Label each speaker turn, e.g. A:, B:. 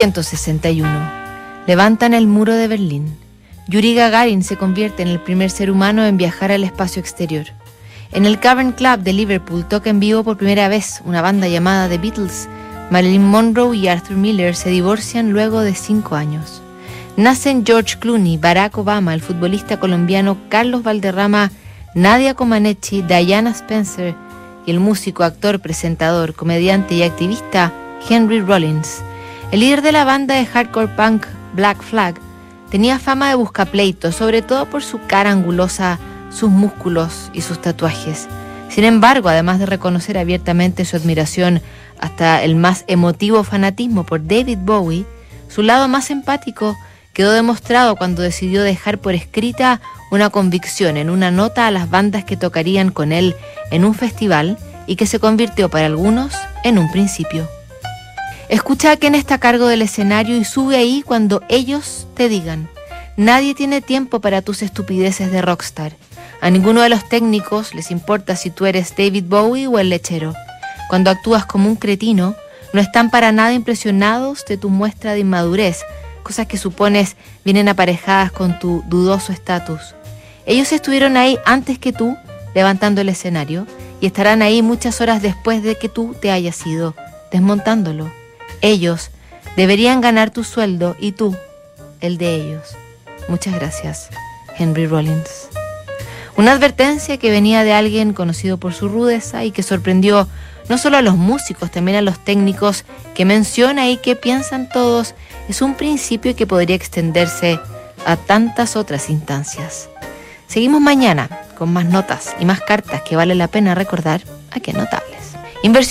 A: 1961. Levantan el muro de Berlín. Yuri Gagarin se convierte en el primer ser humano en viajar al espacio exterior. En el Cavern Club de Liverpool toca en vivo por primera vez una banda llamada The Beatles. Marilyn Monroe y Arthur Miller se divorcian luego de cinco años. Nacen George Clooney, Barack Obama, el futbolista colombiano Carlos Valderrama, Nadia Comaneci, Diana Spencer y el músico, actor, presentador, comediante y activista Henry Rollins. El líder de la banda de hardcore punk Black Flag tenía fama de buscapleito, sobre todo por su cara angulosa, sus músculos y sus tatuajes. Sin embargo, además de reconocer abiertamente su admiración hasta el más emotivo fanatismo por David Bowie, su lado más empático quedó demostrado cuando decidió dejar por escrita una convicción en una nota a las bandas que tocarían con él en un festival y que se convirtió para algunos en un principio. Escucha a quien está a cargo del escenario y sube ahí cuando ellos te digan. Nadie tiene tiempo para tus estupideces de rockstar. A ninguno de los técnicos les importa si tú eres David Bowie o el lechero. Cuando actúas como un cretino, no están para nada impresionados de tu muestra de inmadurez, cosas que supones vienen aparejadas con tu dudoso estatus. Ellos estuvieron ahí antes que tú, levantando el escenario, y estarán ahí muchas horas después de que tú te hayas ido, desmontándolo. Ellos deberían ganar tu sueldo y tú el de ellos. Muchas gracias, Henry Rollins. Una advertencia que venía de alguien conocido por su rudeza y que sorprendió no solo a los músicos, también a los técnicos, que menciona y que piensan todos, es un principio que podría extenderse a tantas otras instancias. Seguimos mañana con más notas y más cartas que vale la pena recordar a que notables. Inversión